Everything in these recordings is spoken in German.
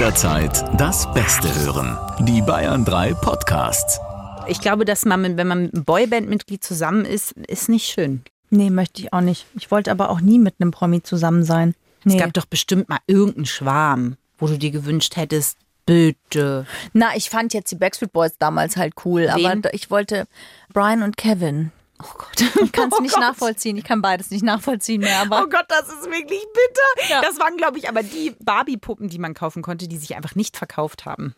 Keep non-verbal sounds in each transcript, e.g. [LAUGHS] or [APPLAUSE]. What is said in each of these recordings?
Jederzeit das Beste hören. Die Bayern 3 Podcasts. Ich glaube, dass man, wenn man mit Boyband-Mitglied zusammen ist, ist nicht schön. Nee, möchte ich auch nicht. Ich wollte aber auch nie mit einem Promi zusammen sein. Nee. Es gab doch bestimmt mal irgendeinen Schwarm, wo du dir gewünscht hättest, bitte. Na, ich fand jetzt die Backstreet Boys damals halt cool, Wen? aber ich wollte Brian und Kevin. Oh Gott. [LAUGHS] Ich kann es Oh nicht Gott. nachvollziehen. Ich kann beides nicht nachvollziehen mehr. Aber Oh Gott, das ist wirklich bitter. Ja. Das waren, glaube ich, aber die Barbie-Puppen, die man kaufen konnte, die sich einfach nicht verkauft haben.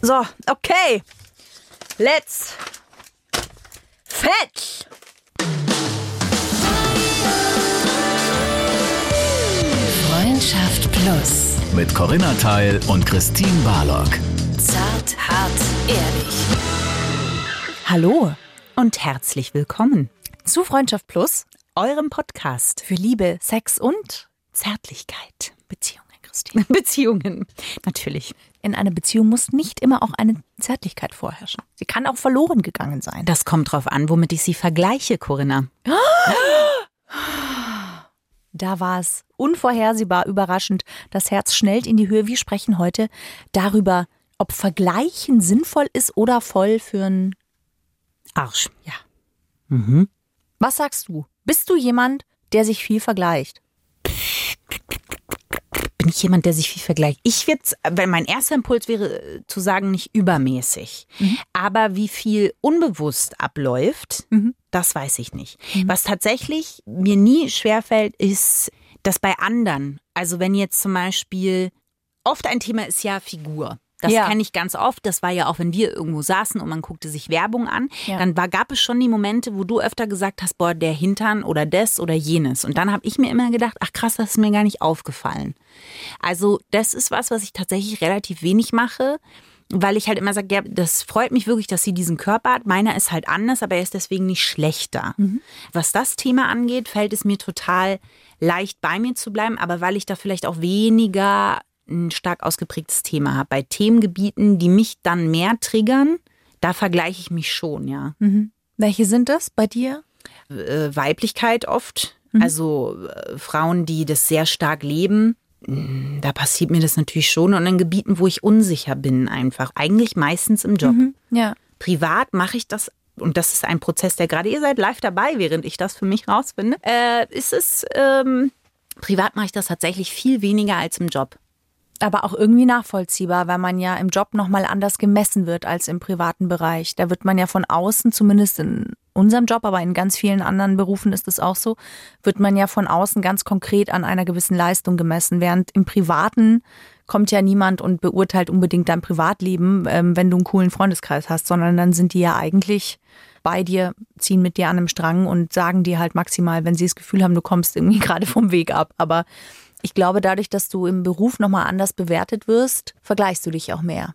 so, okay. Let's fetch. Freundschaft Plus. Mit Corinna Teil und Christine Barlock. Zart, hart, ehrlich. Hallo Und herzlich willkommen, zu Freundschaft Plus eurem Podcast für Liebe, Sex und Zärtlichkeit. Beziehungen, Christine. [LAUGHS] Beziehungen, natürlich. In einer Beziehung muss nicht immer auch eine Zärtlichkeit vorherrschen. Sie kann auch verloren gegangen sein. Das kommt drauf an, womit ich sie vergleiche, Corinna. [GASPS] Da war es unvorhersehbar überraschend. Das Herz schnellt in die Höhe. Wir sprechen heute darüber, ob Vergleichen sinnvoll ist oder voll für ein. Arsch. Ja. Mhm. Was sagst du? Bist du jemand, der sich viel vergleicht? Bin ich jemand, der sich viel vergleicht? Ich würde, weil mein erster Impuls wäre äh, zu sagen, nicht übermäßig. Aber wie viel unbewusst abläuft, das weiß ich nicht. Was tatsächlich mir nie schwerfällt, ist, dass bei anderen, also wenn jetzt zum Beispiel, oft ein Thema ist ja Figur. Das Ja. kenne ich ganz oft. Das war ja auch, wenn wir irgendwo saßen und man guckte sich Werbung an. Ja. Dann war, gab es schon die Momente, wo du öfter gesagt hast, boah, der Hintern oder das oder jenes. Und dann habe ich mir immer gedacht, ach krass, das ist mir gar nicht aufgefallen. Also das ist was, was ich tatsächlich relativ wenig mache, weil ich halt immer sage, ja, das freut mich wirklich, dass sie diesen Körper hat. Meiner ist halt anders, aber er ist deswegen nicht schlechter. Was das Thema angeht, fällt es mir total leicht bei mir zu bleiben, aber weil ich da vielleicht auch weniger ein stark ausgeprägtes Thema habe. Bei Themengebieten, die mich dann mehr triggern, da vergleiche ich mich schon, ja. Welche sind das bei dir? Äh, Weiblichkeit oft, also äh, Frauen, die das sehr stark leben. Mm, Da passiert mir das natürlich schon und in Gebieten, wo ich unsicher bin, einfach. Eigentlich meistens im Job. Ja. Privat mache ich das, und das ist ein Prozess, der gerade ihr seid live dabei, während ich das für mich rausfinde. Äh, ist es, ähm, privat mache ich das tatsächlich viel weniger als im Job. Aber auch irgendwie nachvollziehbar, weil man ja im Job nochmal anders gemessen wird als im privaten Bereich. Da wird man ja von außen, zumindest in unserem Job, aber in ganz vielen anderen Berufen ist es auch so, wird man ja von außen ganz konkret an einer gewissen Leistung gemessen. Während im Privaten kommt ja niemand und beurteilt unbedingt dein Privatleben, ähm, wenn du einen coolen Freundeskreis hast, sondern dann sind die ja eigentlich bei dir, ziehen mit dir an einem Strang und sagen dir halt maximal, wenn sie das Gefühl haben, du kommst irgendwie [LAUGHS] gerade vom Weg ab. Aber ich glaube, dadurch, dass du im Beruf nochmal anders bewertet wirst, vergleichst du dich auch mehr.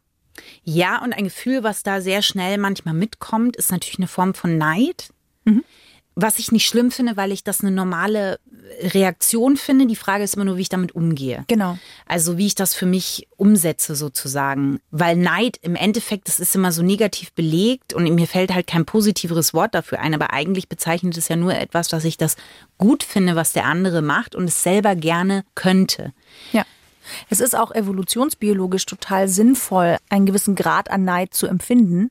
Ja, und ein Gefühl, was da sehr schnell manchmal mitkommt, ist natürlich eine Form von Neid. Was ich nicht schlimm finde, weil ich das eine normale Reaktion finde. Die Frage ist immer nur, wie ich damit umgehe. Genau. Also wie ich das für mich umsetze sozusagen. Weil Neid im Endeffekt, das ist immer so negativ belegt und mir fällt halt kein positiveres Wort dafür ein. Aber eigentlich bezeichnet es ja nur etwas, dass ich das gut finde, was der andere macht und es selber gerne könnte. Ja. Es ist auch evolutionsbiologisch total sinnvoll, einen gewissen Grad an Neid zu empfinden,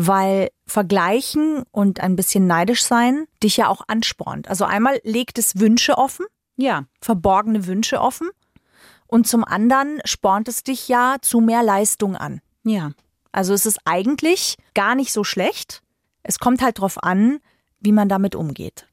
weil Vergleichen und ein bisschen neidisch sein dich ja auch anspornt. Also einmal legt es Wünsche offen, Ja, verborgene Wünsche offen, und zum anderen spornt es dich ja zu mehr Leistung an. ja. Also es ist eigentlich gar nicht so schlecht. Es kommt halt drauf an, wie man damit umgeht.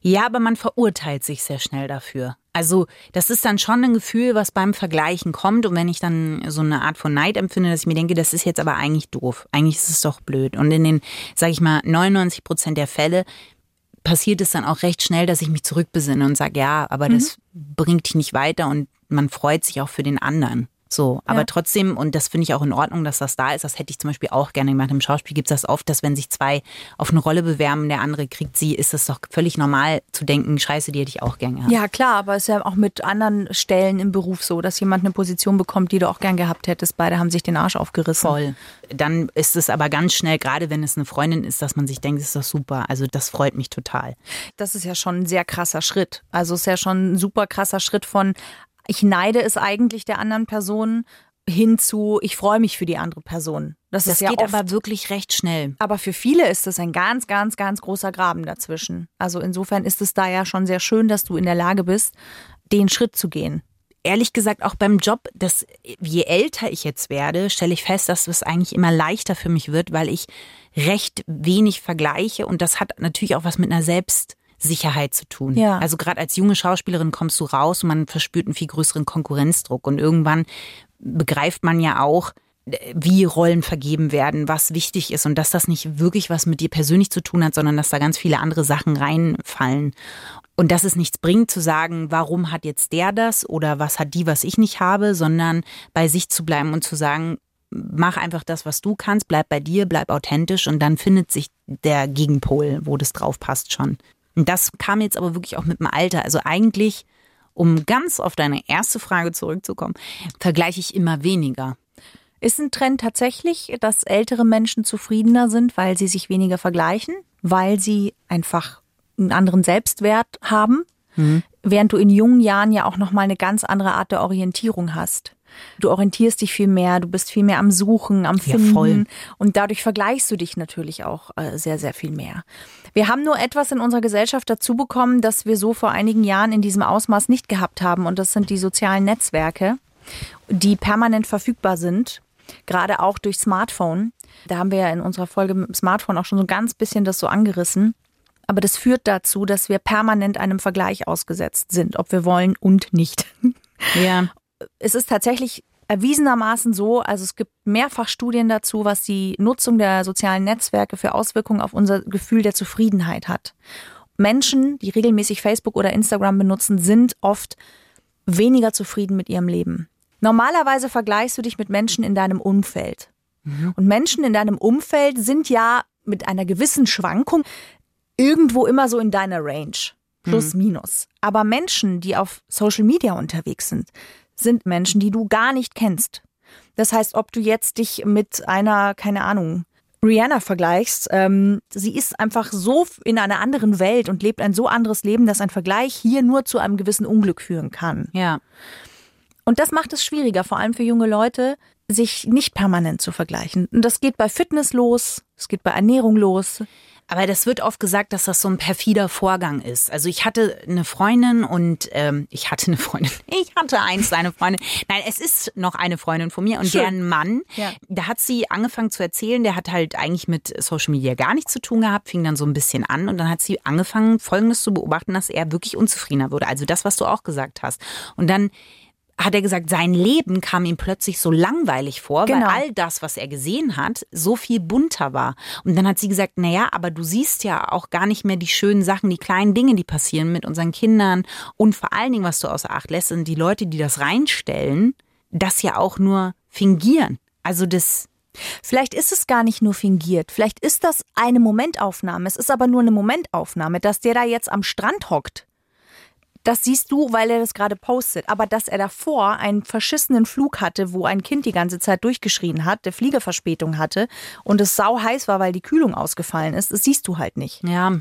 Ja, aber man verurteilt sich sehr schnell dafür. Also das ist dann schon ein Gefühl, was beim Vergleichen kommt. Und wenn ich dann so eine Art von Neid empfinde, dass ich mir denke, das ist jetzt aber eigentlich doof. Eigentlich ist es doch blöd. Und in den, sag ich mal, 99 Prozent der Fälle passiert es dann auch recht schnell, dass ich mich zurückbesinne und sage, ja, aber das bringt dich nicht weiter und man freut sich auch für den anderen. So, aber Ja. trotzdem, und das finde ich auch in Ordnung, dass das da ist, das hätte ich zum Beispiel auch gerne gemacht. Im Schauspiel gibt es das oft, dass wenn sich zwei auf eine Rolle bewerben, der andere kriegt sie, ist das doch völlig normal zu denken, scheiße, die hätte ich auch gerne gehabt. Ja, klar, aber es ist ja auch mit anderen Stellen im Beruf so, dass jemand eine Position bekommt, die du auch gern gehabt hättest. Beide haben sich den Arsch aufgerissen. Voll. Dann ist es aber ganz schnell, gerade wenn es eine Freundin ist, dass man sich denkt, das ist doch super. Also das freut mich total. Das ist ja schon ein sehr krasser Schritt. Also es ist ja schon ein super krasser Schritt von, ich neide es eigentlich der anderen Person hin zu, ich freue mich für die andere Person. Das, Das ist ja geht oft, aber wirklich recht schnell. aber für viele ist es ein ganz, ganz, ganz großer Graben dazwischen. Also insofern ist es da ja schon sehr schön, dass du in der Lage bist, den Schritt zu gehen. ehrlich gesagt auch beim Job, dass je älter ich jetzt werde, stelle ich fest, dass es eigentlich immer leichter für mich wird, weil ich recht wenig vergleiche und das hat natürlich auch was mit einer Selbstsicherheit zu tun. Ja. Also gerade als junge Schauspielerin kommst du raus und man verspürt einen viel größeren Konkurrenzdruck und irgendwann begreift man ja auch, wie Rollen vergeben werden, was wichtig ist und dass das nicht wirklich was mit dir persönlich zu tun hat, sondern dass da ganz viele andere Sachen reinfallen. Und dass es nichts bringt zu sagen, warum hat jetzt der das oder was hat die, was ich nicht habe, sondern bei sich zu bleiben und zu sagen, mach einfach das, was du kannst, bleib bei dir, bleib authentisch und dann findet sich der Gegenpol, wo das drauf passt schon. Das kam jetzt aber wirklich auch mit dem Alter. Also eigentlich, um ganz auf deine erste Frage zurückzukommen, vergleiche ich immer weniger. Ist ein Trend tatsächlich, dass ältere Menschen zufriedener sind, weil sie sich weniger vergleichen, weil sie einfach einen anderen Selbstwert haben, während du in jungen Jahren ja auch noch mal eine ganz andere Art der Orientierung hast. Du orientierst dich viel mehr, du bist viel mehr am Suchen, am Ja, Finden voll. und dadurch vergleichst du dich natürlich auch äh, sehr, sehr viel mehr. Wir haben nur etwas in unserer Gesellschaft dazu bekommen, das wir so vor einigen Jahren in diesem Ausmaß nicht gehabt haben und das sind die sozialen Netzwerke, die permanent verfügbar sind, gerade auch durch Smartphone. Da haben wir ja in unserer Folge mit dem Smartphone auch schon so ein ganz bisschen das so angerissen. Aber das führt dazu, dass wir permanent einem Vergleich ausgesetzt sind, ob wir wollen und nicht. Ja. Es ist tatsächlich erwiesenermaßen so, also es gibt mehrfach Studien dazu, was die Nutzung der sozialen Netzwerke für Auswirkungen auf unser Gefühl der Zufriedenheit hat. Menschen, die regelmäßig Facebook oder Instagram benutzen, sind oft weniger zufrieden mit ihrem Leben. Normalerweise vergleichst du dich mit Menschen in deinem Umfeld. Und Menschen in deinem Umfeld sind ja mit einer gewissen Schwankung irgendwo immer so in deiner Range. Plus, minus. Aber Menschen, die auf Social Media unterwegs sind, sind Menschen, die du gar nicht kennst. Das heißt, ob du jetzt dich mit einer, keine Ahnung, Rihanna vergleichst, ähm, sie ist einfach so in einer anderen Welt und lebt ein so anderes Leben, dass ein Vergleich hier nur zu einem gewissen Unglück führen kann. Ja. Und das macht es schwieriger, vor allem für junge Leute, sich nicht permanent zu vergleichen. Und das geht bei Fitness los, es geht bei Ernährung los. Aber das wird oft gesagt, dass das so ein perfider Vorgang ist. Also ich hatte eine Freundin und ähm, ich hatte eine Freundin. [LAUGHS] Ich hatte einst eine Freundin. Nein, es ist noch eine Freundin von mir und Schön. deren Mann, Ja. da hat sie angefangen zu erzählen, der hat halt eigentlich mit Social Media gar nichts zu tun gehabt, fing dann so ein bisschen an und dann hat sie angefangen, Folgendes zu beobachten, dass er wirklich unzufriedener wurde. Also das, was du auch gesagt hast. Und dann hat er gesagt, sein Leben kam ihm plötzlich so langweilig vor, Genau. weil all das, was er gesehen hat, so viel bunter war. Und dann hat sie gesagt, na ja, aber du siehst ja auch gar nicht mehr die schönen Sachen, die kleinen Dinge, die passieren mit unseren Kindern. Und vor allen Dingen, was du außer Acht lässt, sind die Leute, die das reinstellen, das ja auch nur fingieren. Also das, Vielleicht ist es gar nicht nur fingiert. Vielleicht ist das eine Momentaufnahme. Es ist aber nur eine Momentaufnahme, dass der da jetzt am Strand hockt. Das siehst du, weil er das gerade postet. Aber dass er davor einen verschissenen Flug hatte, wo ein Kind die ganze Zeit durchgeschrien hat, der Fliegerverspätung hatte und es sau heiß war, weil die Kühlung ausgefallen ist, das siehst du halt nicht. ja,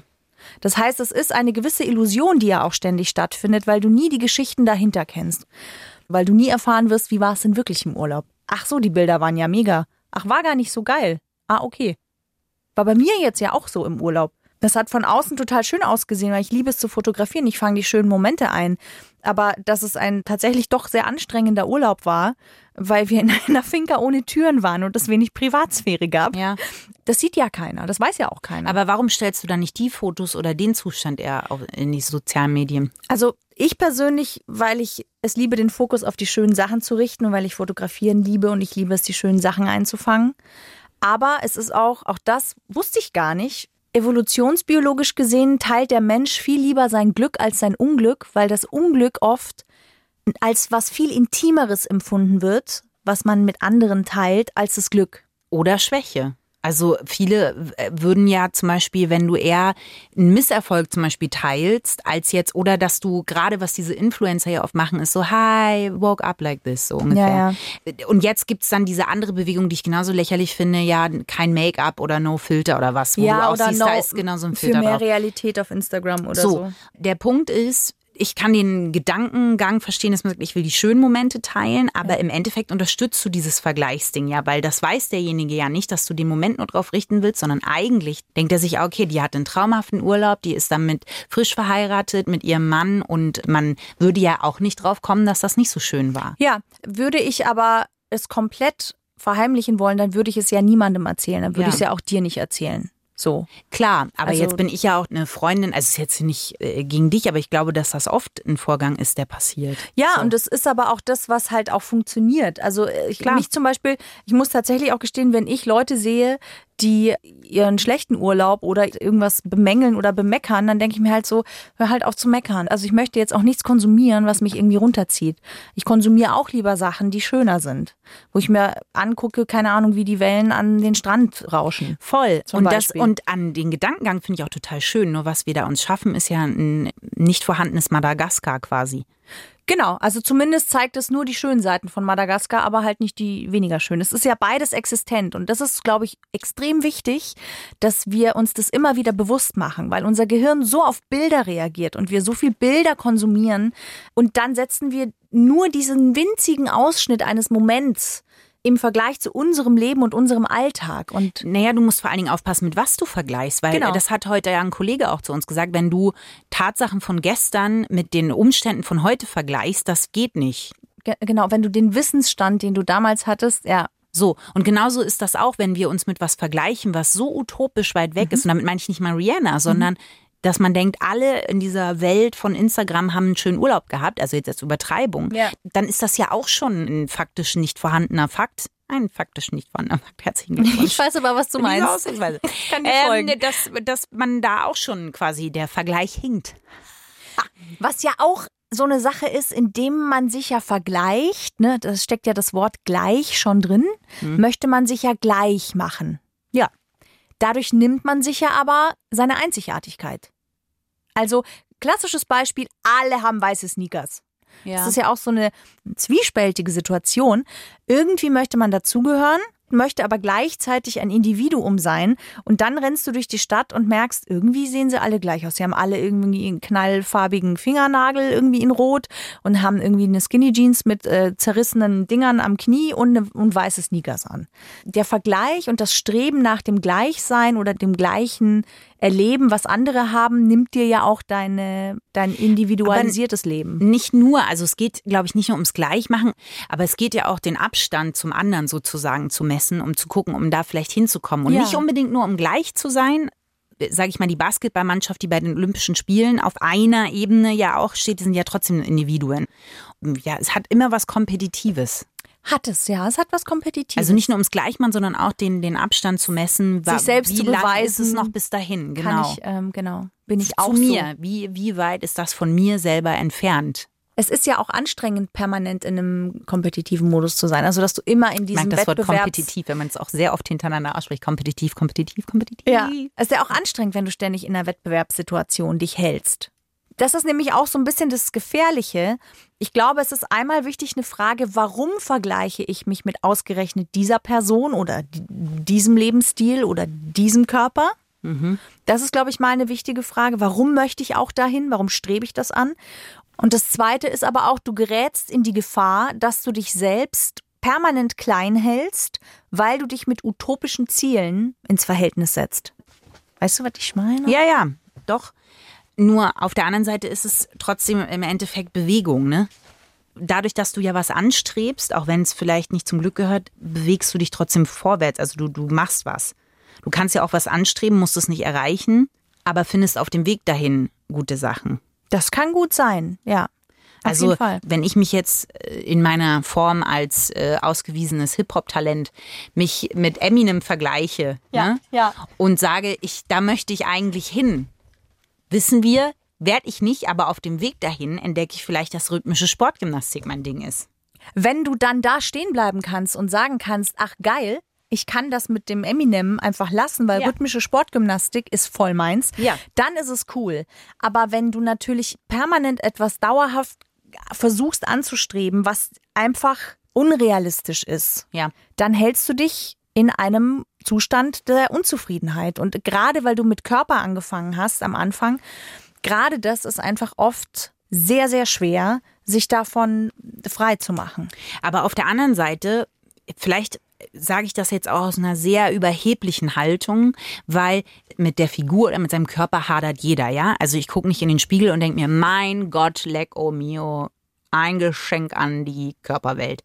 Das heißt, es ist eine gewisse Illusion, die ja auch ständig stattfindet, weil du nie die Geschichten dahinter kennst. Weil du nie erfahren wirst, wie war es denn wirklich im Urlaub. Ach so, die Bilder waren ja mega. Ach, war gar nicht so geil. Ah, okay. War bei mir jetzt ja auch so im Urlaub. Das hat von außen total schön ausgesehen, weil ich liebe es zu fotografieren. Ich fange die schönen Momente ein. Aber dass es ein tatsächlich doch sehr anstrengender Urlaub war, weil wir in [LAUGHS] einer Finca ohne Türen waren und es wenig Privatsphäre gab, ja. das sieht ja keiner. Das weiß ja auch keiner. Aber warum stellst du dann nicht die Fotos oder den Zustand eher in die sozialen Medien? Also ich persönlich, weil ich es liebe, den Fokus auf die schönen Sachen zu richten und weil ich fotografieren liebe und ich liebe es, die schönen Sachen einzufangen. Aber es ist auch, auch das wusste ich gar nicht. Evolutionsbiologisch gesehen teilt der Mensch viel lieber sein Glück als sein Unglück, weil das Unglück oft als was viel Intimeres empfunden wird, was man mit anderen teilt, als das Glück. oder Schwäche. Also viele äh, würden ja zum Beispiel, wenn du eher einen Misserfolg zum Beispiel teilst, als jetzt, oder dass du gerade, was diese Influencer ja oft machen, ist so, hi, woke up like this, so ungefähr. Und jetzt gibt's dann diese andere Bewegung, die ich genauso lächerlich finde, ja, kein Make-up oder No Filter oder was, wo du auch siehst, da ist genau so ein für Filter mehr drauf. Realität auf Instagram oder so. So, der Punkt ist, ich kann den Gedankengang verstehen, dass man sagt, ich will die schönen Momente teilen, aber im Endeffekt unterstützt du dieses Vergleichsding ja, weil das weiß derjenige ja nicht, dass du den Moment nur drauf richten willst, sondern eigentlich denkt er sich, okay, die hat einen traumhaften Urlaub, die ist damit frisch verheiratet mit ihrem Mann und man würde ja auch nicht drauf kommen, dass das nicht so schön war. Ja, würde ich aber es komplett verheimlichen wollen, dann würde ich es ja niemandem erzählen. Dann würde Ja. ich es ja auch dir nicht erzählen. So. Klar, aber Also- jetzt bin ich ja auch eine Freundin, also es ist jetzt nicht äh, gegen dich, aber ich glaube, dass das oft ein Vorgang ist, der passiert. Ja, So. und das ist aber auch das, was halt auch funktioniert. Also äh, ich, Klar. mich zum Beispiel, ich muss tatsächlich auch gestehen, wenn ich Leute sehe, die ihren schlechten Urlaub oder irgendwas bemängeln oder bemeckern, dann denke ich mir halt so, hör halt auf zu meckern. Also ich möchte jetzt auch nichts konsumieren, was mich irgendwie runterzieht. Ich konsumiere auch lieber Sachen, die schöner sind, wo ich mir angucke, keine Ahnung, wie die Wellen an den Strand rauschen. Voll. Zum und, das, und an den Gedankengang finde ich auch total schön. Nur was wir da uns schaffen, ist ja ein nicht vorhandenes Madagaskar quasi. Genau, also zumindest zeigt es nur die schönen Seiten von Madagaskar, aber halt nicht die weniger schönen. Es ist ja beides existent und das ist, glaube ich, extrem wichtig, dass wir uns das immer wieder bewusst machen, weil unser Gehirn so auf Bilder reagiert und wir so viel Bilder konsumieren und dann setzen wir nur diesen winzigen Ausschnitt eines Moments im Vergleich zu unserem Leben und unserem Alltag und Naja, du musst vor allen Dingen aufpassen, mit was du vergleichst, weil Genau. das hat heute ja ein Kollege auch zu uns gesagt, wenn du Tatsachen von gestern mit den Umständen von heute vergleichst, das geht nicht. ge- genau, wenn du den Wissensstand, den du damals hattest, ja, So, und genauso ist das auch, wenn wir uns mit was vergleichen, was so utopisch weit weg ist. Und damit meine ich nicht mal Rihanna, sondern dass man denkt, alle in dieser Welt von Instagram haben einen schönen Urlaub gehabt, also jetzt als Übertreibung, Ja. dann ist das ja auch schon ein faktisch nicht vorhandener Fakt. Ein faktisch nicht vorhandener Fakt. Herzlichen Glückwunsch. ich weiß aber, was du meinst. Ausdrucksweise. [LAUGHS] Kann dir folgen. ähm, dass, dass man da auch schon quasi der Vergleich hinkt. Was ja auch so eine Sache ist, indem man sich ja vergleicht, ne, das steckt ja das Wort gleich schon drin, möchte man sich ja gleich machen. Ja. Dadurch nimmt man sich ja aber seine Einzigartigkeit. Also, klassisches Beispiel, alle haben weiße Sneakers. Das ist ja auch so eine zwiespältige Situation. Irgendwie möchte man dazugehören, möchte aber gleichzeitig ein Individuum sein. Und dann rennst du durch die Stadt und merkst, irgendwie sehen sie alle gleich aus. Sie haben alle irgendwie einen knallfarbigen Fingernagel irgendwie in Rot und haben irgendwie eine Skinny Jeans mit äh, zerrissenen Dingern am Knie und, eine, und weiße Sneakers an. Der Vergleich und das Streben nach dem Gleichsein oder dem gleichen Erleben, was andere haben, nimmt dir ja auch deine, dein individualisiertes Leben. Nicht nur, also es geht, glaube ich, nicht nur ums Gleichmachen, aber es geht ja auch den Abstand zum anderen sozusagen zu messen, um zu gucken, um da vielleicht hinzukommen. Und Ja. nicht unbedingt nur um gleich zu sein. Sage ich mal, die Basketballmannschaft, die bei den Olympischen Spielen auf einer Ebene ja auch steht, die sind ja trotzdem Individuen. Ja, es hat immer was Kompetitives. Hat es, ja. Es hat was Kompetitives. Also nicht nur ums Gleichmachen, sondern auch den, den Abstand zu messen. wa- selbst wie zu lang ist beweisen, es noch bis dahin? Genau. Kann ich, ähm, genau. Bin ich zu auch mir. So. Wie, wie weit ist das von mir selber entfernt? Es ist ja auch anstrengend, permanent in einem kompetitiven Modus zu sein. Also, dass du immer in Ich diesem mag das Wort kompetitiv, wenn man es auch sehr oft hintereinander ausspricht. Kompetitiv, kompetitiv, kompetitiv. Ja. Es ist ja auch anstrengend, wenn du ständig in einer Wettbewerbssituation dich hältst. Das ist nämlich auch so ein bisschen das Gefährliche. Ich glaube, es ist einmal wichtig eine Frage, warum vergleiche ich mich mit ausgerechnet dieser Person oder di- diesem Lebensstil oder diesem Körper? Das ist, glaube ich, mal eine wichtige Frage. Warum möchte ich auch dahin? Warum strebe ich das an? Und das Zweite ist aber auch, du gerätst in die Gefahr, dass du dich selbst permanent klein hältst, weil du dich mit utopischen Zielen ins Verhältnis setzt. Weißt du, was ich meine? Ja, ja, doch. Nur auf der anderen Seite ist es trotzdem im Endeffekt Bewegung, ne? Dadurch, dass du ja was anstrebst, auch wenn es vielleicht nicht zum Glück gehört, bewegst du dich trotzdem vorwärts. Also du, du machst was. Du kannst ja auch was anstreben, musst es nicht erreichen, aber findest auf dem Weg dahin gute Sachen. Das kann gut sein, ja. Auf also, wenn ich mich jetzt äh, in meiner Form als äh, ausgewiesenes Hip-Hop-Talent mich mit Eminem vergleiche Ja, ne? ja. und sage, ich, da möchte ich eigentlich hin, wissen wir, werde ich nicht, aber auf dem Weg dahin entdecke ich vielleicht, dass rhythmische Sportgymnastik mein Ding ist. Wenn du dann da stehen bleiben kannst und sagen kannst, ach geil, ich kann das mit dem Eminem einfach lassen, weil Ja. rhythmische Sportgymnastik ist voll meins, Ja. dann ist es cool. Aber wenn du natürlich permanent etwas dauerhaft versuchst anzustreben, was einfach unrealistisch ist, Ja. dann hältst du dich in einem Zustand der Unzufriedenheit. Und gerade weil du mit Körper angefangen hast am Anfang, gerade das ist einfach oft sehr, sehr schwer, sich davon frei zu machen. Aber auf der anderen Seite, vielleicht sage ich das jetzt auch aus einer sehr überheblichen Haltung, weil mit der Figur oder mit seinem Körper hadert jeder, ja? Also ich gucke nicht in den Spiegel und denke mir, mein Gott, leck oh mio, ein Geschenk an die Körperwelt.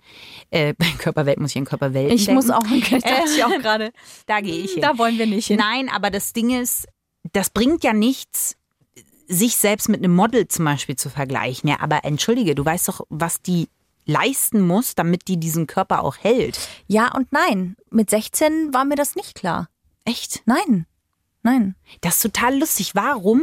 Äh, [LAUGHS] Körperwelt muss ich an Körperwelt Ich denken. muss auch, ich dachte ich auch gerade, [LAUGHS] da gehe ich hin. da wollen wir nicht hin. Nein, aber das Ding ist, das bringt ja nichts, sich selbst mit einem Model zum Beispiel zu vergleichen. Ja, aber entschuldige, du weißt doch, was die leisten muss, damit die diesen Körper auch hält. Ja und nein. Mit 16 war mir das nicht klar. Echt? Nein. Nein. Das ist total lustig. Warum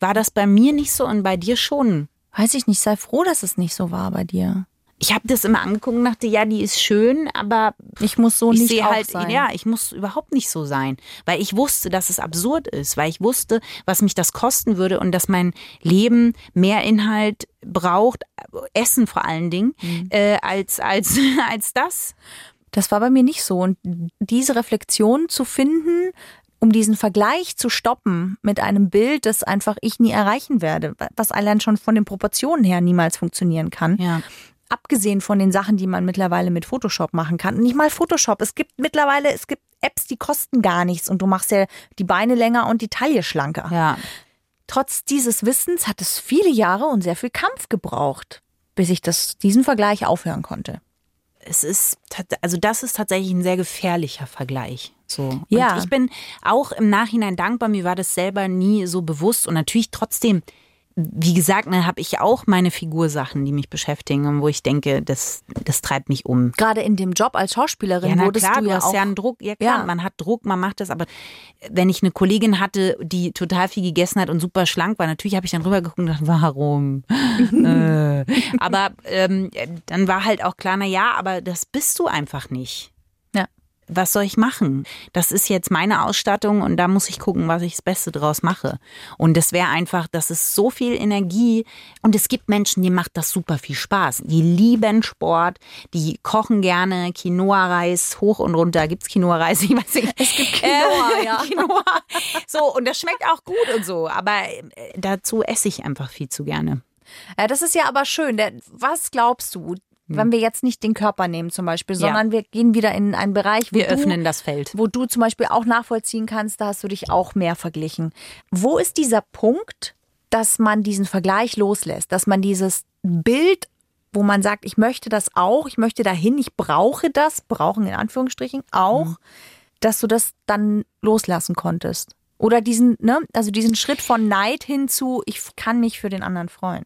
war das bei mir nicht so und bei dir schon? Weiß ich nicht. Sei froh, dass es nicht so war bei dir. Ich habe das immer angeguckt und dachte, ja, die ist schön, aber Ich muss so ich nicht sehe auch halt, sein. ja, ich muss überhaupt nicht so sein, weil ich wusste, dass es absurd ist, weil ich wusste, was mich das kosten würde und dass mein Leben mehr Inhalt braucht, Essen vor allen Dingen, Mhm. äh, als als [LAUGHS] als das. Das war bei mir nicht so. Und diese Reflexion zu finden, um diesen Vergleich zu stoppen mit einem Bild, das einfach ich nie erreichen werde, was allein schon von den Proportionen her niemals funktionieren kann. Ja. Abgesehen von den Sachen, die man mittlerweile mit Photoshop machen kann. Nicht mal Photoshop. Es gibt mittlerweile, es gibt Apps, die kosten gar nichts und du machst ja die Beine länger und die Taille schlanker. Ja. Trotz dieses Wissens hat es viele Jahre und sehr viel Kampf gebraucht, bis ich das, diesen Vergleich aufhören konnte. Es ist, also das ist tatsächlich ein sehr gefährlicher Vergleich. So. Ja. Und ich bin auch im Nachhinein dankbar, mir war das selber nie so bewusst und natürlich trotzdem, wie gesagt, ne, habe ich auch meine Figursachen, die mich beschäftigen und wo ich denke, das, das treibt mich um. Gerade in dem Job als Schauspielerin Ja, na wurdest klar, du du ja hast auch ja einen Druck. Ja, klar, Ja. man hat Druck, man macht das, aber wenn ich eine Kollegin hatte, die total viel gegessen hat und super schlank war, natürlich habe ich dann rübergeguckt und gedacht, warum? [LAUGHS] äh. Aber ähm, dann war halt auch klar, na ja, aber das bist du einfach nicht. Was soll ich machen? Das ist jetzt meine Ausstattung und da muss ich gucken, was ich das Beste draus mache. Und das wäre einfach, das ist so viel Energie. Und es gibt Menschen, die macht das super viel Spaß. Die lieben Sport, die kochen gerne Quinoa-Reis hoch und runter. Gibt's Quinoa-Reis? Ich weiß nicht. Es gibt Quinoa, [LAUGHS] ja. Quinoa. So, und das schmeckt auch gut und so. Aber äh, dazu esse ich einfach viel zu gerne. Ja, das ist ja aber schön. Was glaubst du. Wenn wir jetzt nicht den Körper nehmen zum Beispiel, sondern wir gehen wieder in einen Bereich, wo Wir du, öffnen das Feld. wo du zum Beispiel auch nachvollziehen kannst, da hast du dich auch mehr verglichen. Wo ist dieser Punkt, dass man diesen Vergleich loslässt, dass man dieses Bild, wo man sagt, ich möchte das auch, ich möchte dahin, ich brauche das, brauchen in Anführungsstrichen auch, Mhm. dass du das dann loslassen konntest? Oder diesen, ne, also diesen Schritt von Neid hin zu, ich kann mich für den anderen freuen.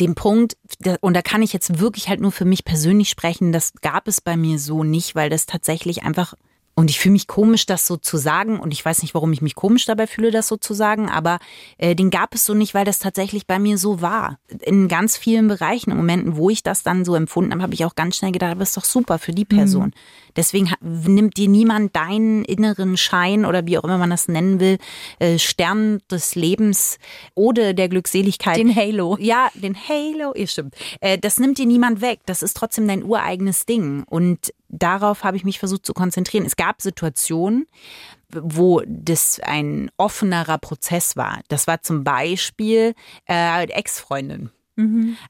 Den Punkt, und da kann ich jetzt wirklich halt nur für mich persönlich sprechen, das gab es bei mir so nicht, weil das tatsächlich einfach, und ich fühle mich komisch, das so zu sagen, und ich weiß nicht, warum ich mich komisch dabei fühle, das so zu sagen, aber äh, den gab es so nicht, weil das tatsächlich bei mir so war. In ganz vielen Bereichen, in Momenten, wo ich das dann so empfunden habe, habe ich auch ganz schnell gedacht, das ist doch super für die Person. Deswegen ha- nimmt dir niemand deinen inneren Schein oder wie auch immer man das nennen will, äh, Stern des Lebens oder der Glückseligkeit. Den Halo. Ja, den Halo, ihr stimmt. Äh, das nimmt dir niemand weg. Das ist trotzdem dein ureigenes Ding. Und darauf habe ich mich versucht zu konzentrieren. Es gab Situationen, wo das ein offenerer Prozess war. Das war zum Beispiel äh, Ex-Freundin.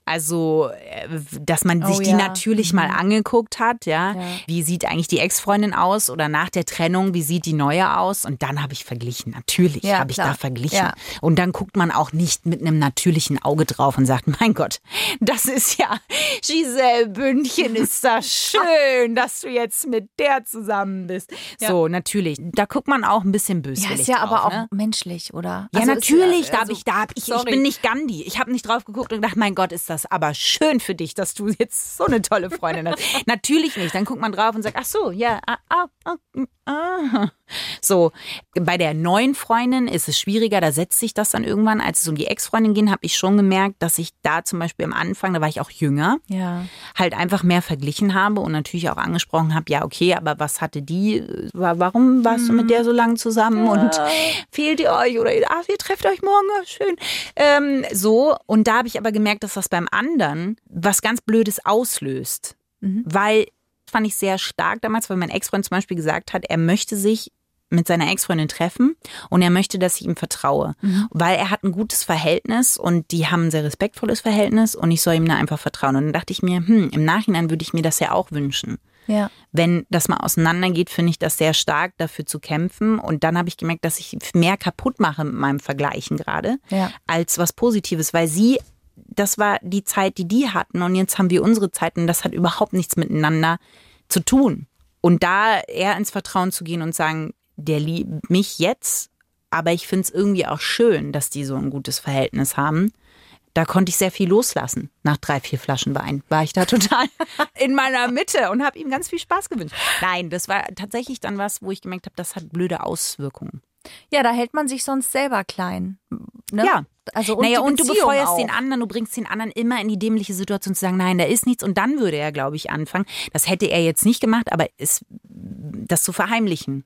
Also, äh, dass man sich Oh die ja. natürlich mal angeguckt hat, ja? Ja. Wie sieht eigentlich die Ex-Freundin aus oder nach der Trennung, wie sieht die neue aus? Und dann habe ich verglichen. Natürlich Ja, habe ich da verglichen. Ja. Und dann guckt man auch nicht mit einem natürlichen Auge drauf und sagt, [LAUGHS] mein Gott, das ist ja, Giselle Bündchen, ist das [LAUGHS] schön, dass du jetzt mit der zusammen bist. So, natürlich. Da guckt man auch ein bisschen Ja, böswillig ist ja drauf, aber auch ne? menschlich, oder? Ja, Also ist natürlich, da also, habe ich, da hab ich, ich bin nicht Gandhi. Ich habe nicht drauf geguckt und gedacht, mein Gott, ist das aber schön für dich, dass du jetzt so eine tolle Freundin hast. [LAUGHS] natürlich nicht. Dann guckt man drauf und sagt, ach so, ja, ah, ah, ah, ah. So, bei der neuen Freundin ist es schwieriger, da setzt sich das dann irgendwann. Als es um die Ex-Freundin ging, habe ich schon gemerkt, dass ich da zum Beispiel am Anfang, da war ich auch jünger, Ja. halt einfach mehr verglichen habe und natürlich auch angesprochen habe, ja, okay, aber was hatte die, wa- warum warst du mit der so lange zusammen und fehlt ihr euch oder ach, ihr trefft euch morgen, schön. Ähm, so, und da habe ich aber gemerkt, dass das beim anderen was ganz Blödes auslöst, weil das fand ich sehr stark damals, weil mein Ex-Freund zum Beispiel gesagt hat, er möchte sich mit seiner Ex-Freundin treffen und er möchte, dass ich ihm vertraue, Mhm. weil er hat ein gutes Verhältnis und die haben ein sehr respektvolles Verhältnis und ich soll ihm da einfach vertrauen. Und dann dachte ich mir, hm, im Nachhinein würde ich mir das ja auch wünschen. Ja. Wenn das mal auseinandergeht, finde ich das sehr stark, dafür zu kämpfen. Und dann habe ich gemerkt, dass ich mehr kaputt mache mit meinem Vergleichen gerade, Ja. als was Positives, weil sie, das war die Zeit, die die hatten und jetzt haben wir unsere Zeit und das hat überhaupt nichts miteinander zu tun. Und da eher ins Vertrauen zu gehen und sagen, der liebt mich jetzt, aber ich finde es irgendwie auch schön, dass die so ein gutes Verhältnis haben. Da konnte ich sehr viel loslassen. Nach drei, vier Flaschen Wein war ich da [LAUGHS] total in meiner Mitte und habe ihm ganz viel Spaß gewünscht. Nein, das war tatsächlich dann was, wo ich gemerkt habe, das hat blöde Auswirkungen. Ja, da hält man sich sonst selber klein. Ne? Ja. Also und, naja, und du befeuerst auch. den anderen, du bringst den anderen immer in die dämliche Situation zu sagen, nein, da ist nichts. Und dann würde er, glaube ich, anfangen. Das hätte er jetzt nicht gemacht, aber es, das zu verheimlichen.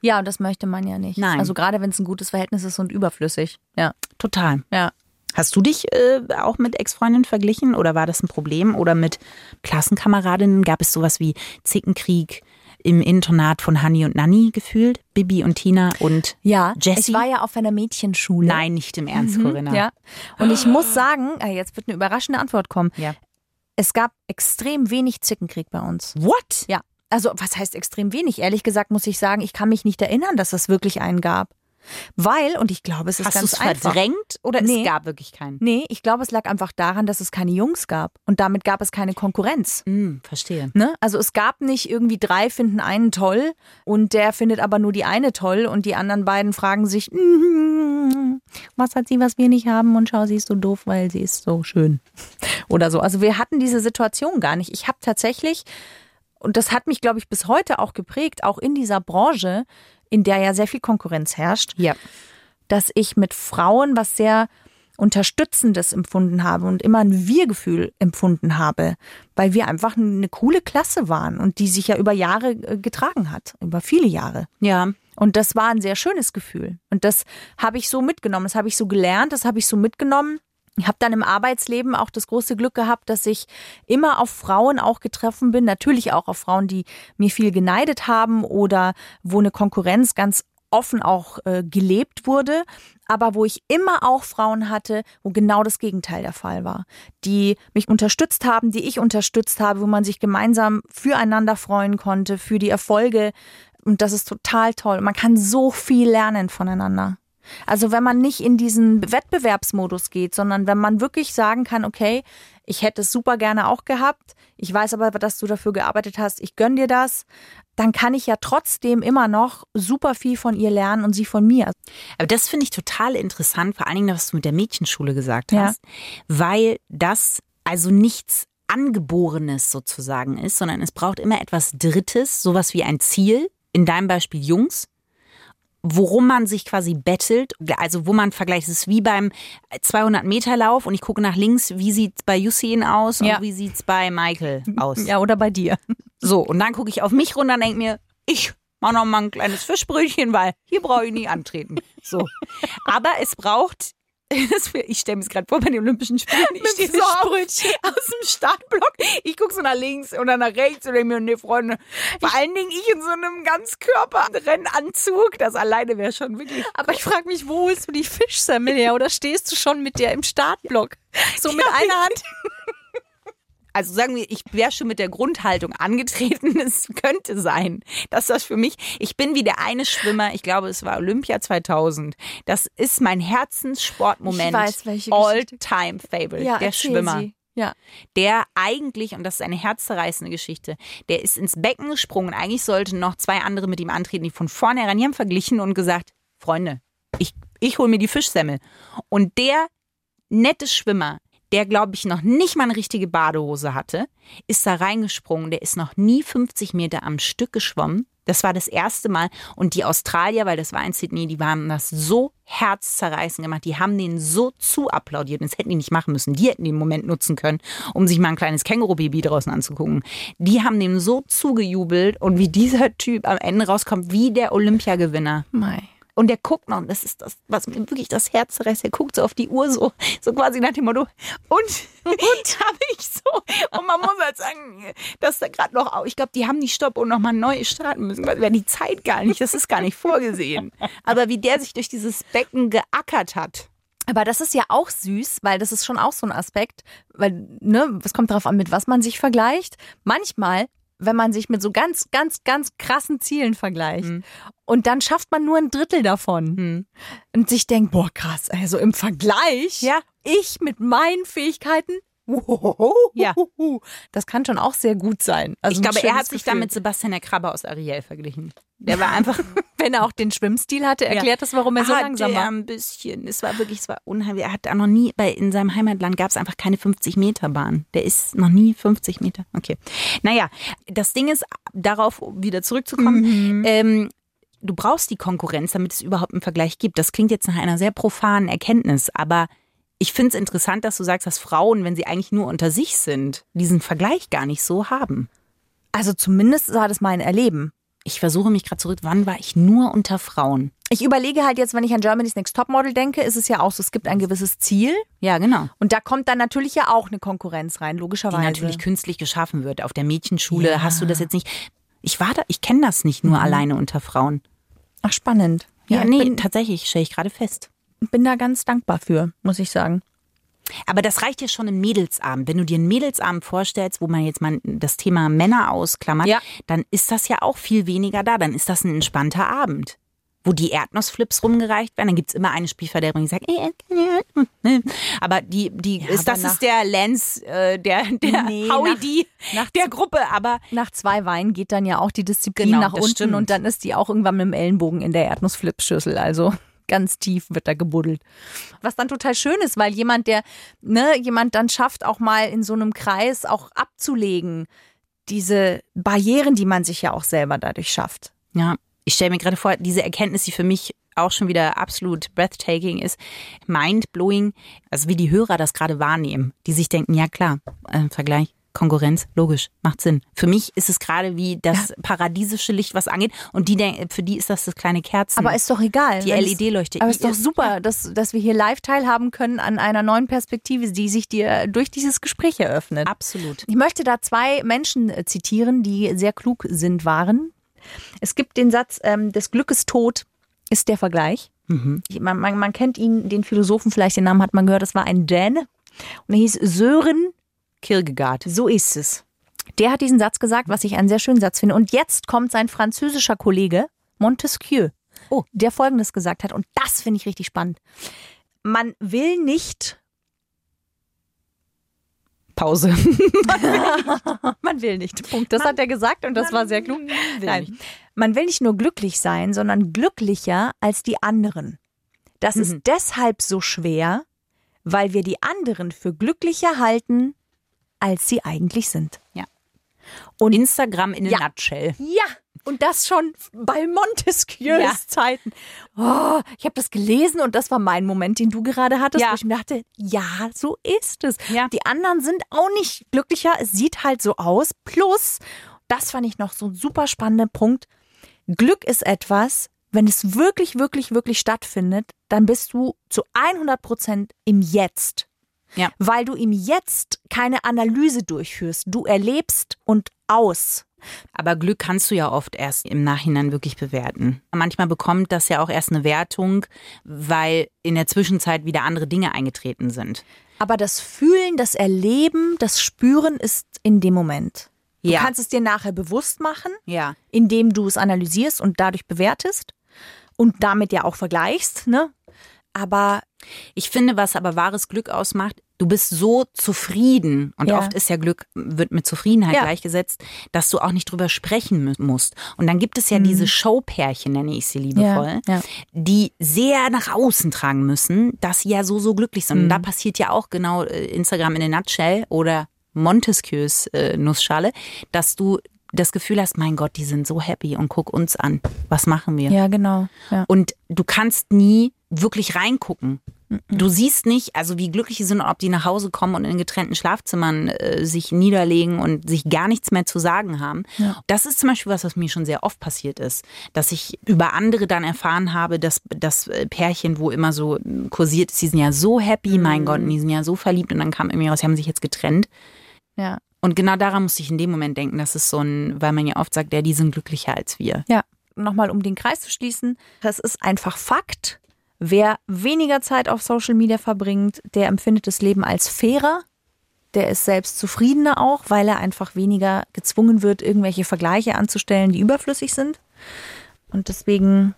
Ja, und das möchte man ja nicht. Nein. Also gerade wenn es ein gutes Verhältnis ist und überflüssig. Ja. Total. Ja. Hast du dich äh, auch mit Ex-Freundinnen verglichen oder war das ein Problem? Oder mit Klassenkameradinnen gab es sowas wie Zickenkrieg im Internat von Hanni und Nanni gefühlt? Bibi und Tina und Ja, Jessie? ich war ja auf einer Mädchenschule. Nein, nicht im Ernst, Corinna. Ja. Und ich muss sagen, äh, jetzt wird eine überraschende Antwort kommen. Ja. Es gab extrem wenig Zickenkrieg bei uns. What? Ja. Also, was heißt extrem wenig? Ehrlich gesagt muss ich sagen, ich kann mich nicht erinnern, dass es wirklich einen gab. Weil, und ich glaube, es ist Hast du ganz es einfach. verdrängt oder Nee. es gab wirklich keinen? Nee, ich glaube, es lag einfach daran, dass es keine Jungs gab. Und damit gab es keine Konkurrenz. Hm, verstehe. Ne? Also es gab nicht irgendwie drei finden einen toll und der findet aber nur die eine toll und die anderen beiden fragen sich, "Mm, was hat sie, was wir nicht haben und schau, sie ist so doof, weil sie ist so schön. [LAUGHS] Oder so. Also wir hatten diese Situation gar nicht. Ich habe tatsächlich, und das hat mich, glaube ich, bis heute auch geprägt, auch in dieser Branche, in der ja sehr viel Konkurrenz herrscht, Ja. dass ich mit Frauen was sehr Unterstützendes empfunden habe und immer ein Wir-Gefühl empfunden habe, weil wir einfach eine coole Klasse waren und die sich ja über Jahre äh, getragen hat, über viele Jahre. Ja. Und das war ein sehr schönes Gefühl. Und das habe ich so mitgenommen, das habe ich so gelernt, das habe ich so mitgenommen. Ich habe dann im Arbeitsleben auch das große Glück gehabt, dass ich immer auf Frauen auch getroffen bin, natürlich auch auf Frauen, die mir viel geneidet haben oder wo eine Konkurrenz ganz offen auch äh, gelebt wurde, aber wo ich immer auch Frauen hatte, wo genau das Gegenteil der Fall war, die mich unterstützt haben, die ich unterstützt habe, wo man sich gemeinsam füreinander freuen konnte, für die Erfolge und das ist total toll. Man kann so viel lernen voneinander. Also wenn man nicht in diesen Wettbewerbsmodus geht, sondern wenn man wirklich sagen kann, okay, ich hätte es super gerne auch gehabt, ich weiß aber, dass du dafür gearbeitet hast, ich gönn dir das, dann kann ich ja trotzdem immer noch super viel von ihr lernen und sie von mir. Aber das finde ich total interessant, vor allen Dingen, was du mit der Mädchenschule gesagt Ja. hast, weil das also nichts Angeborenes sozusagen ist, sondern es braucht immer etwas Drittes, sowas wie ein Ziel, in deinem Beispiel Jungs, worum man sich quasi bettelt, also wo man vergleicht, es ist wie beim 200 Meter Lauf und ich gucke nach links, wie sieht's bei Yusin aus Ja. und wie sieht's bei Michael aus. Ja, oder bei dir. So, und dann gucke ich auf mich runter und denke mir, ich mach noch mal ein kleines Fischbrötchen, weil hier brauche ich nie antreten. So. Aber es braucht, ich stelle mir es gerade vor bei den Olympischen Spielen, ich stehe so aus dem Startblock, ich gucke so nach links und dann nach rechts und denke mir, nee, Freunde, vor allen Dingen ich in so einem Ganzkörperrennanzug, das alleine wäre schon wirklich Aber ich frage mich, wo holst du die Fischsemmel her? Oder stehst du schon mit der im Startblock? So [LAUGHS] mit einer Hand? [LAUGHS] Also sagen wir, ich wäre schon mit der Grundhaltung angetreten. [LAUGHS] Es könnte sein, dass das für mich, ich bin wie der eine Schwimmer, ich glaube, es war Olympia 2000. Das ist mein Herzenssportmoment. Ich weiß, welche Geschichte. All-time favorite. der Schwimmer. sie. Ja. Der eigentlich, und das ist eine herzzerreißende Geschichte, der ist ins Becken gesprungen. Eigentlich sollten noch zwei andere mit ihm antreten, die von vornherein, die haben verglichen und gesagt, Freunde, ich, ich hole mir die Fischsemmel. Und der nette Schwimmer, der, glaube ich, noch nicht mal eine richtige Badehose hatte, ist da reingesprungen. Der ist noch nie 50 Meter am Stück geschwommen. Das war das erste Mal. Und die Australier, weil das war in Sydney, die haben das so herzzerreißend gemacht. Die haben den so zu applaudiert. Das hätten die nicht machen müssen. Die hätten den Moment nutzen können, um sich mal ein kleines Känguru-Baby draußen anzugucken. Die haben dem so zugejubelt. Und wie dieser Typ am Ende rauskommt, wie der Olympiagewinner. Mei. Und der guckt noch, und das ist das, was mir wirklich das Herz zerreißt. Er guckt so auf die Uhr, so, so quasi nach dem Motto. Und, und [LAUGHS] habe ich so. Und man muss halt sagen, dass da gerade noch, ich glaube, die haben die Stopp und nochmal neu starten müssen, weil die Zeit gar nicht, das ist gar nicht vorgesehen. Aber wie der sich durch dieses Becken geackert hat. Aber das ist ja auch süß, weil das ist schon auch so ein Aspekt, weil, ne, es kommt darauf an, mit was man sich vergleicht. Manchmal, wenn man sich mit so ganz, ganz, ganz krassen Zielen vergleicht Mhm. und dann schafft man nur ein Drittel davon Mhm. und sich denkt, boah, krass, also im Vergleich, Ja. ich mit meinen Fähigkeiten, Ja. [LAUGHS] das kann schon auch sehr gut sein. Also Ich glaube, er hat sich Gefühl. da mit Sebastian der Krabbe aus Ariel verglichen. Der war einfach [LAUGHS] wenn er auch den Schwimmstil hatte, erklärt das, warum er so Hat langsam war. ein bisschen. Es war wirklich, es war unheimlich. Er hat da noch nie, bei, in seinem Heimatland gab es einfach keine 50 Meter Bahn. Der ist noch nie 50 Meter. Okay. Naja, das Ding ist, darauf wieder zurückzukommen, ähm, du brauchst die Konkurrenz, damit es überhaupt einen Vergleich gibt. Das klingt jetzt nach einer sehr profanen Erkenntnis, aber ich finde es interessant, dass du sagst, dass Frauen, wenn sie eigentlich nur unter sich sind, diesen Vergleich gar nicht so haben. Also zumindest war das mein Erleben. Ich versuche mich gerade zurück, wann war ich nur unter Frauen? Ich überlege halt jetzt, wenn ich an Germany's Next Topmodel denke, ist es ja auch so, es gibt ein gewisses Ziel Ja, genau. und da kommt dann natürlich ja auch eine Konkurrenz rein, die logischerweise. natürlich künstlich geschaffen wird. Auf der Mädchenschule Ja. hast du das jetzt nicht. Ich war da, ich kenne das nicht nur alleine unter Frauen. Ach, spannend. Ja, ich nee, tatsächlich stelle ich gerade fest. Bin da ganz dankbar für, muss ich sagen. Aber das reicht ja schon im Mädelsabend. Wenn du dir einen Mädelsabend vorstellst, wo man jetzt mal das Thema Männer ausklammert, Ja. dann ist das ja auch viel weniger da. Dann ist das ein entspannter Abend. Wo die Erdnussflips rumgereicht werden, dann gibt's immer eine Spielverderberin, die sagt, "Äh, aber die, die Ja, ist, das ist der Lance, äh, der, der Nee, [LAUGHS] Howie nach- D nach- der Gruppe, aber Nach zwei Weinen geht dann ja auch die Disziplin Genau, nach unten stimmt. und dann ist die auch irgendwann mit dem Ellenbogen in der Erdnussflipschüssel. Also ganz tief wird da gebuddelt. Was dann total schön ist, weil jemand, der, ne, jemand dann schafft, auch mal in so einem Kreis auch abzulegen, diese Barrieren, die man sich ja auch selber dadurch schafft. Ja, ich stelle mir gerade vor, diese Erkenntnis, die für mich auch schon wieder absolut breathtaking ist, mind-blowing, also wie die Hörer das gerade wahrnehmen, die sich denken, ja klar, äh, Vergleich, Konkurrenz, logisch, macht Sinn. Für mich ist es gerade wie das paradiesische Licht, was angeht und die für die ist das das kleine Kerzen. Aber ist doch egal. Die LED-Leuchte. Aber ist doch super, dass, dass wir hier live teilhaben können an einer neuen Perspektive, die sich dir durch dieses Gespräch eröffnet. absolut. Ich möchte da zwei Menschen äh, zitieren, die sehr klug sind, waren. Es gibt den Satz, ähm, des Glückes Tod ist der Vergleich. Ich- Man, man, man kennt ihn, den Philosophen, vielleicht den Namen hat man gehört, das war ein Däne. Und er hieß Sören, Kierkegaard. so ist es. Der hat diesen Satz gesagt, was ich einen sehr schönen Satz finde. Und jetzt kommt sein französischer Kollege Montesquieu, Oh. der Folgendes gesagt hat. Und das finde ich richtig spannend. Man will nicht Pause. [LAUGHS] Man will nicht. Punkt. Das hat er gesagt und das war sehr klug. Nein. nicht. Man will nicht nur glücklich sein, sondern glücklicher als die anderen. Das ist deshalb so schwer, weil wir die anderen für glücklicher halten, als sie eigentlich sind. Ja. Und Instagram in a Ja. nutshell. Ja, und das schon bei Montesquieus Ja. Zeiten. Oh, ich habe das gelesen und das war mein Moment, den du gerade hattest, Ja. wo ich mir dachte, ja, so ist es. Ja. Die anderen sind auch nicht glücklicher, es sieht halt so aus. Plus, das fand ich noch so ein super spannender Punkt, Glück ist etwas, wenn es wirklich, wirklich, wirklich stattfindet, dann bist du zu 100 Prozent im Jetzt. Ja. Weil du im Jetzt keine Analyse durchführst. Du erlebst und aus. Aber Glück kannst du ja oft erst im Nachhinein wirklich bewerten. Manchmal bekommt das ja auch erst eine Wertung, weil in der Zwischenzeit wieder andere Dinge eingetreten sind. Aber das Fühlen, das Erleben, das Spüren ist in dem Moment. Du Ja. kannst es dir nachher bewusst machen, Ja. indem du es analysierst und dadurch bewertest und damit ja auch vergleichst, ne? Aber Ich finde, was aber wahres Glück ausmacht, du bist so zufrieden und Ja. oft ist ja Glück, wird mit Zufriedenheit Ja. gleichgesetzt, dass du auch nicht drüber sprechen musst. Und dann gibt es ja diese Showpärchen, nenne ich sie liebevoll, Mhm. Ja, die sehr nach außen tragen müssen, dass sie ja so, so glücklich sind. Und Mhm. da passiert ja auch genau äh, Instagram in a nutshell oder Montesquieus äh, Nussschale, dass du das Gefühl hast, mein Gott, die sind so happy und guck uns an. Was machen wir? ja, genau. Und du kannst nie wirklich reingucken. Du siehst nicht, also wie glücklich sie sind, ob die nach Hause kommen und in getrennten Schlafzimmern äh, sich niederlegen und sich gar nichts mehr zu sagen haben. Ja. Das ist zum Beispiel was, was mir schon sehr oft passiert ist, dass ich über andere dann erfahren habe, dass das äh, Pärchen, wo immer so kursiert ist, die sind ja so happy, mein Gott, und die sind ja so verliebt und dann kam irgendwie raus, sie haben sich jetzt getrennt. Ja. Und genau daran musste ich in dem Moment denken, das ist so ein, weil man ja oft sagt, ja, die sind glücklicher als wir. Ja. Nochmal, um den Kreis zu schließen. Das ist einfach Fakt. Wer weniger Zeit auf Social Media verbringt, der empfindet das Leben als fairer. Der ist selbst zufriedener auch, weil er einfach weniger gezwungen wird, irgendwelche Vergleiche anzustellen, die überflüssig sind. Und deswegen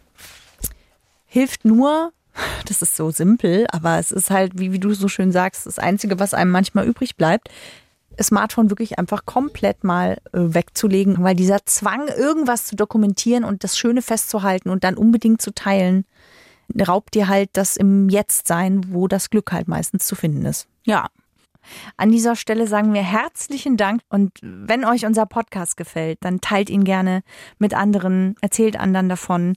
hilft nur, [LAUGHS] das ist so simpel, aber es ist halt, wie, wie du so schön sagst, das Einzige, was einem manchmal übrig bleibt, Smartphone wirklich einfach komplett mal äh, wegzulegen, weil dieser Zwang, irgendwas zu dokumentieren und das Schöne festzuhalten und dann unbedingt zu teilen, raubt dir halt das im Jetzt-Sein, wo das Glück halt meistens zu finden ist. Ja, An dieser Stelle sagen wir herzlichen Dank und wenn euch unser Podcast gefällt, dann teilt ihn gerne mit anderen, erzählt anderen davon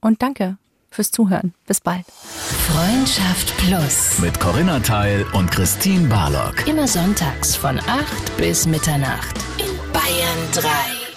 und danke fürs Zuhören. Bis bald. Freundschaft Plus. Mit Corinna Teil und Christine Barlock. Immer sonntags von 8 bis Mitternacht in Bayern 3.